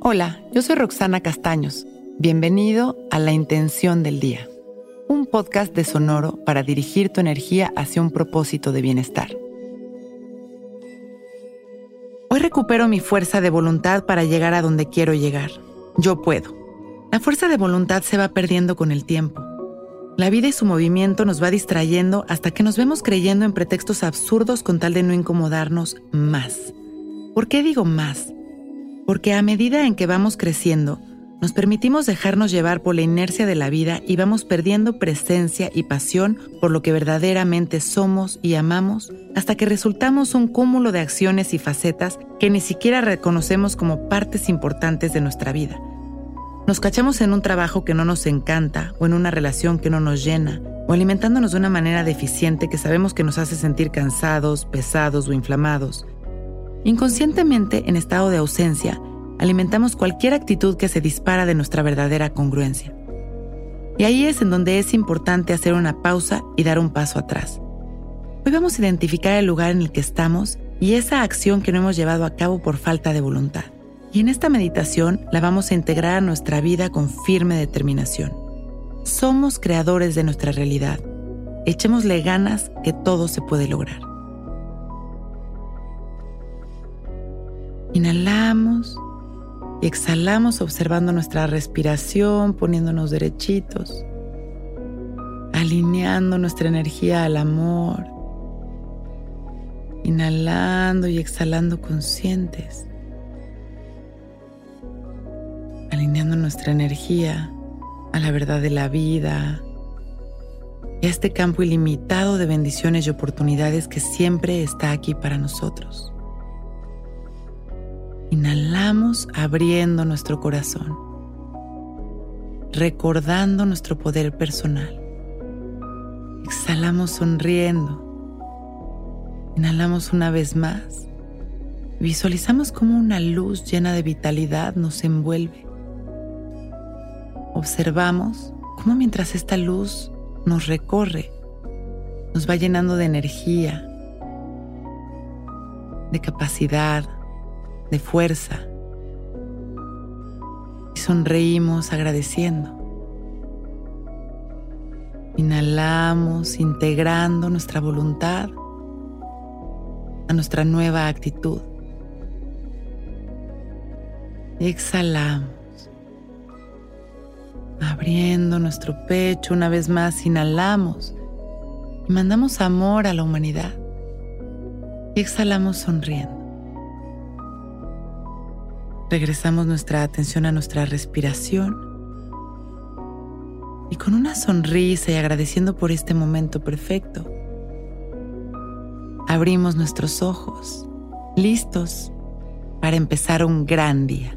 Hola, yo soy Roxana Castaños. Bienvenido a La Intención del Día, un podcast de Sonoro para dirigir tu energía hacia un propósito de bienestar. Hoy recupero mi fuerza de voluntad para llegar a donde quiero llegar. Yo puedo. La fuerza de voluntad se va perdiendo con el tiempo. La vida y su movimiento nos va distrayendo hasta que nos vemos creyendo en pretextos absurdos con tal de no incomodarnos más. ¿Por qué digo más? Porque a medida en que vamos creciendo, nos permitimos dejarnos llevar por la inercia de la vida y vamos perdiendo presencia y pasión por lo que verdaderamente somos y amamos hasta que resultamos un cúmulo de acciones y facetas que ni siquiera reconocemos como partes importantes de nuestra vida. Nos cachamos en un trabajo que no nos encanta o en una relación que no nos llena o alimentándonos de una manera deficiente que sabemos que nos hace sentir cansados, pesados o inflamados Inconscientemente, en estado de ausencia, alimentamos cualquier actitud que se dispara de nuestra verdadera congruencia. Y ahí es en donde es importante hacer una pausa y dar un paso atrás. Hoy vamos a identificar el lugar en el que estamos y esa acción que no hemos llevado a cabo por falta de voluntad. Y en esta meditación la vamos a integrar a nuestra vida con firme determinación. Somos creadores de nuestra realidad. Echémosle ganas que todo se puede lograr. Inhalamos y exhalamos observando nuestra respiración, poniéndonos derechitos, alineando nuestra energía al amor. Inhalando y exhalando conscientes. Alineando nuestra energía a la verdad de la vida y a este campo ilimitado de bendiciones y oportunidades que siempre está aquí para nosotros. Inhalamos abriendo nuestro corazón, recordando nuestro poder personal. Exhalamos sonriendo. Inhalamos una vez más. Visualizamos como una luz llena de vitalidad nos envuelve. Observamos cómo mientras esta luz nos recorre, nos va llenando de energía, de capacidad, de fuerza. Y sonreímos agradeciendo. Inhalamos integrando nuestra voluntad a nuestra nueva actitud. exhalamos. Abriendo nuestro pecho una vez más, inhalamos y mandamos amor a la humanidad. Y exhalamos sonriendo. Regresamos nuestra atención a nuestra respiración y con una sonrisa y agradeciendo por este momento perfecto, abrimos nuestros ojos, listos para empezar un gran día.